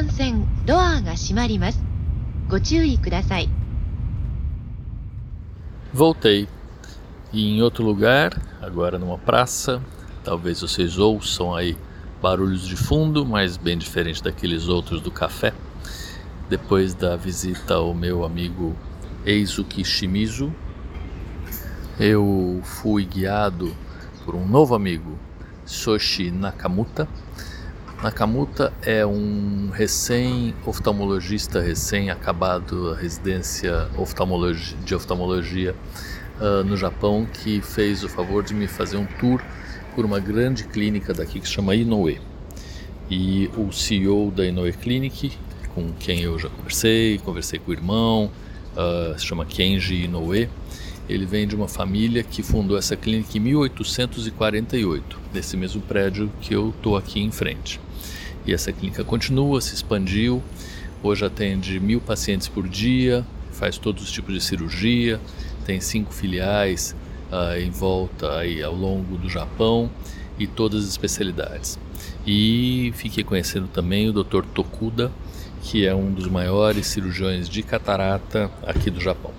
番線ドアが閉まります。ご注意ください。 Voltei. E em outro lugar, agora numa praça, talvez vocês ouçam aí barulhos de fundo, mas bem diferente daqueles outros do café. Depois da visita ao meu amigo Eizuki Shimizu, eu fui guiado por um novo amigo, Soshi Nakamuta. Nakamuta é um recém-oftalmologista, recém-acabado a residência de oftalmologia uh, no Japão, que fez o favor de me fazer um tour por uma grande clínica daqui que se chama Inoue. E o CEO da Inoue Clinic, com quem eu já conversei, conversei com o irmão, uh, se chama Kenji Inoue. Ele vem de uma família que fundou essa clínica em 1848, nesse mesmo prédio que eu estou aqui em frente. E essa clínica continua, se expandiu, hoje atende mil pacientes por dia, faz todos os tipos de cirurgia, tem cinco filiais uh, em volta aí ao longo do Japão e todas as especialidades. E fiquei conhecendo também o Dr. Tokuda, que é um dos maiores cirurgiões de catarata aqui do Japão.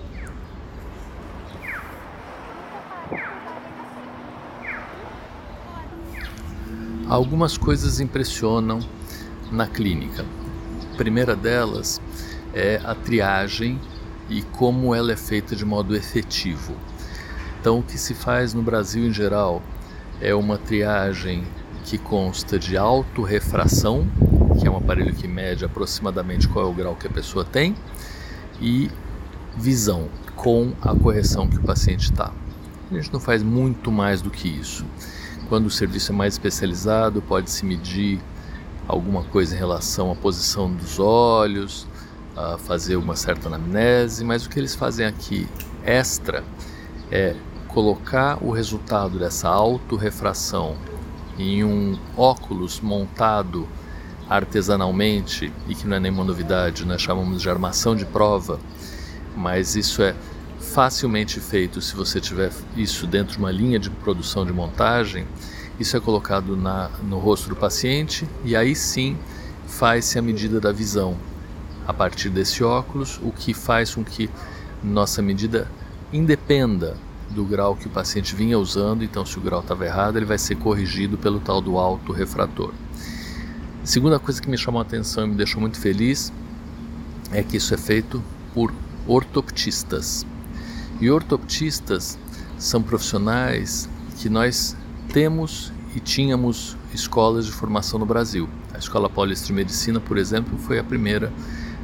Algumas coisas impressionam na clínica. A primeira delas é a triagem e como ela é feita de modo efetivo. Então, o que se faz no Brasil em geral é uma triagem que consta de autorrefração, que é um aparelho que mede aproximadamente qual é o grau que a pessoa tem, e visão, com a correção que o paciente está. A gente não faz muito mais do que isso. Quando o serviço é mais especializado, pode-se medir alguma coisa em relação à posição dos olhos, a fazer uma certa anamnese, mas o que eles fazem aqui extra é colocar o resultado dessa autorrefração em um óculos montado artesanalmente e que não é nenhuma novidade, nós chamamos de armação de prova, mas isso é facilmente feito se você tiver isso dentro de uma linha de produção de montagem. Isso é colocado na, no rosto do paciente e aí sim faz-se a medida da visão a partir desse óculos, o que faz com que nossa medida independa do grau que o paciente vinha usando. Então, se o grau estava errado, ele vai ser corrigido pelo tal do autorrefrator. Segunda coisa que me chamou a atenção e me deixou muito feliz é que isso é feito por ortoptistas. E ortoptistas são profissionais que nós temos e tínhamos escolas de formação no Brasil. A Escola Paulista de Medicina, por exemplo, foi a primeira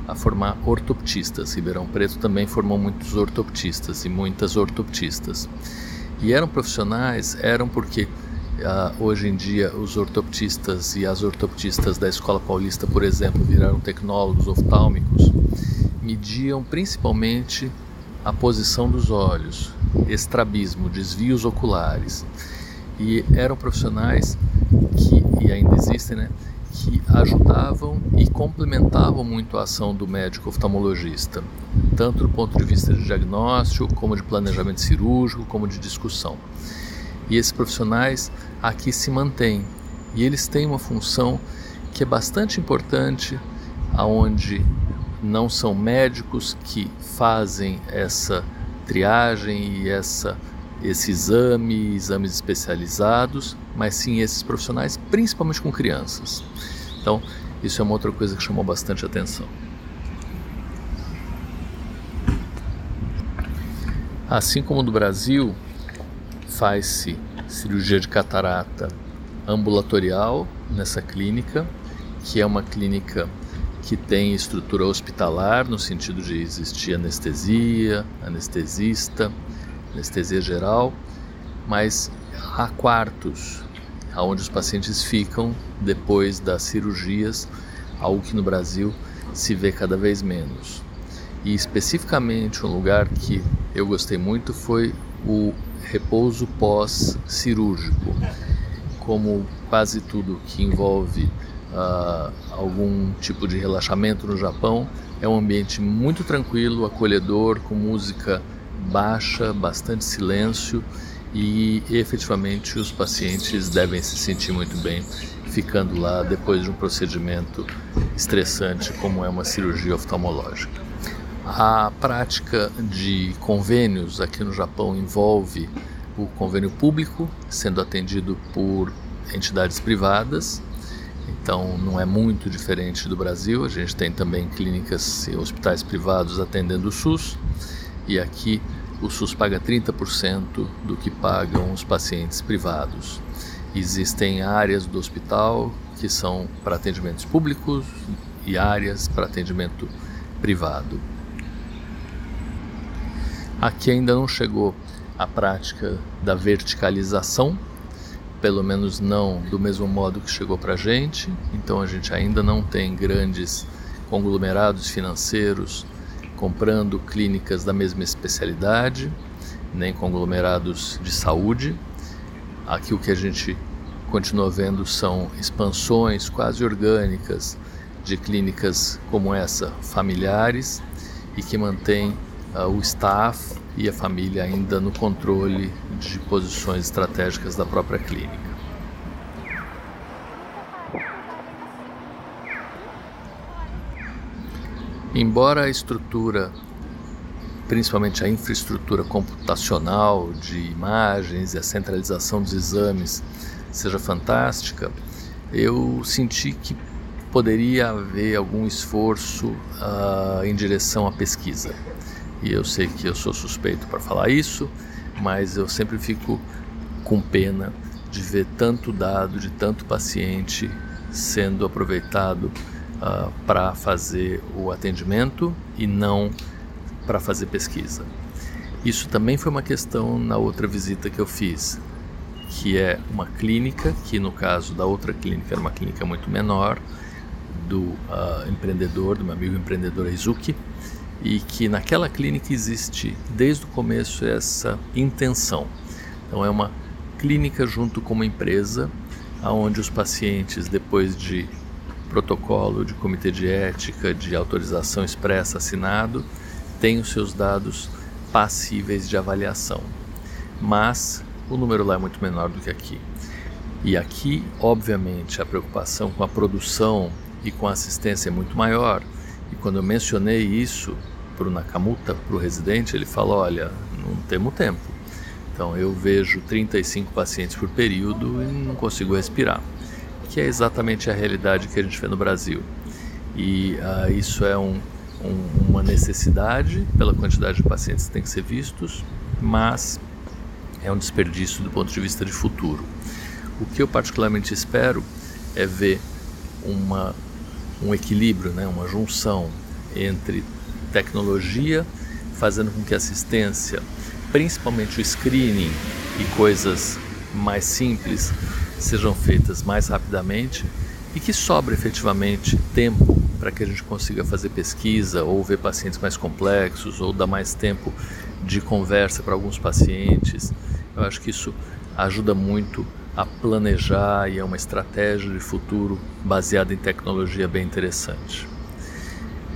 a formar ortoptistas. Ribeirão Preto também formou muitos ortoptistas e muitas ortoptistas. E eram profissionais, eram porque uh, hoje em dia os ortoptistas e as ortoptistas da Escola Paulista, por exemplo, viraram tecnólogos oftálmicos, mediam principalmente a posição dos olhos, estrabismo, desvios oculares. E eram profissionais que, e ainda existem, né, que ajudavam e complementavam muito a ação do médico oftalmologista, tanto do ponto de vista de diagnóstico, como de planejamento cirúrgico, como de discussão. E esses profissionais aqui se mantêm e eles têm uma função que é bastante importante, aonde não são médicos que fazem essa triagem e essa esse exame, exames especializados, mas sim esses profissionais, principalmente com crianças. Então, isso é uma outra coisa que chamou bastante atenção. Assim como no Brasil, faz-se cirurgia de catarata ambulatorial nessa clínica, que é uma clínica que tem estrutura hospitalar, no sentido de existir anestesia, anestesista, anestesia geral, mas há quartos onde os pacientes ficam depois das cirurgias, algo que no Brasil se vê cada vez menos. E especificamente um lugar que eu gostei muito foi o repouso pós-cirúrgico. Como quase tudo que envolve algum tipo de relaxamento no Japão, é um ambiente muito tranquilo, acolhedor, com música baixa, bastante silêncio e efetivamente os pacientes devem se sentir muito bem ficando lá depois de um procedimento estressante como é uma cirurgia oftalmológica. A prática de convênios aqui no Japão envolve o convênio público sendo atendido por entidades privadas então não é muito diferente do Brasil. A gente tem também clínicas e hospitais privados atendendo o SUS e aqui o SUS paga 30% do que pagam os pacientes privados. Existem áreas do hospital que são para atendimentos públicos e áreas para atendimento privado. Aqui ainda não chegou a prática da verticalização, pelo menos não do mesmo modo que chegou para a gente. Então a gente ainda não tem grandes conglomerados financeiros comprando clínicas da mesma especialidade, nem conglomerados de saúde. Aqui o que a gente continua vendo são expansões quase orgânicas de clínicas como essa, familiares, e que mantém uh, o staff e a família ainda no controle de posições estratégicas da própria clínica. Embora a estrutura, principalmente a infraestrutura computacional de imagens e a centralização dos exames seja fantástica, eu senti que poderia haver algum esforço uh, em direção à pesquisa e eu sei que eu sou suspeito para falar isso, mas eu sempre fico com pena de ver tanto dado de tanto paciente sendo aproveitado uh, para fazer o atendimento e não para fazer pesquisa. Isso também foi uma questão na outra visita que eu fiz, que é uma clínica, que no caso da outra clínica era uma clínica muito menor, do uh, empreendedor, do meu amigo empreendedor Izuki, e que naquela clínica existe desde o começo essa intenção. Então é uma clínica junto com uma empresa, aonde os pacientes depois de protocolo de comitê de ética, de autorização expressa assinado, têm os seus dados passíveis de avaliação. Mas o número lá é muito menor do que aqui. E aqui, obviamente, a preocupação com a produção e com a assistência é muito maior e quando eu mencionei isso para o Nakamuta, para o residente, ele falou: Olha, não temos tempo. Então eu vejo 35 pacientes por período e não consigo respirar, que é exatamente a realidade que a gente vê no Brasil. E uh, isso é um, um, uma necessidade pela quantidade de pacientes que têm que ser vistos, mas é um desperdício do ponto de vista de futuro. O que eu particularmente espero é ver uma um equilíbrio, né, uma junção entre tecnologia, fazendo com que a assistência, principalmente o screening e coisas mais simples, sejam feitas mais rapidamente e que sobre efetivamente tempo para que a gente consiga fazer pesquisa ou ver pacientes mais complexos ou dar mais tempo de conversa para alguns pacientes. Eu acho que isso ajuda muito a planejar e é uma estratégia de futuro baseada em tecnologia bem interessante.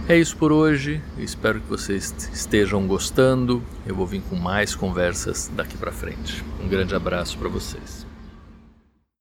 É isso por hoje, espero que vocês estejam gostando. Eu vou vir com mais conversas daqui para frente. Um grande abraço para vocês.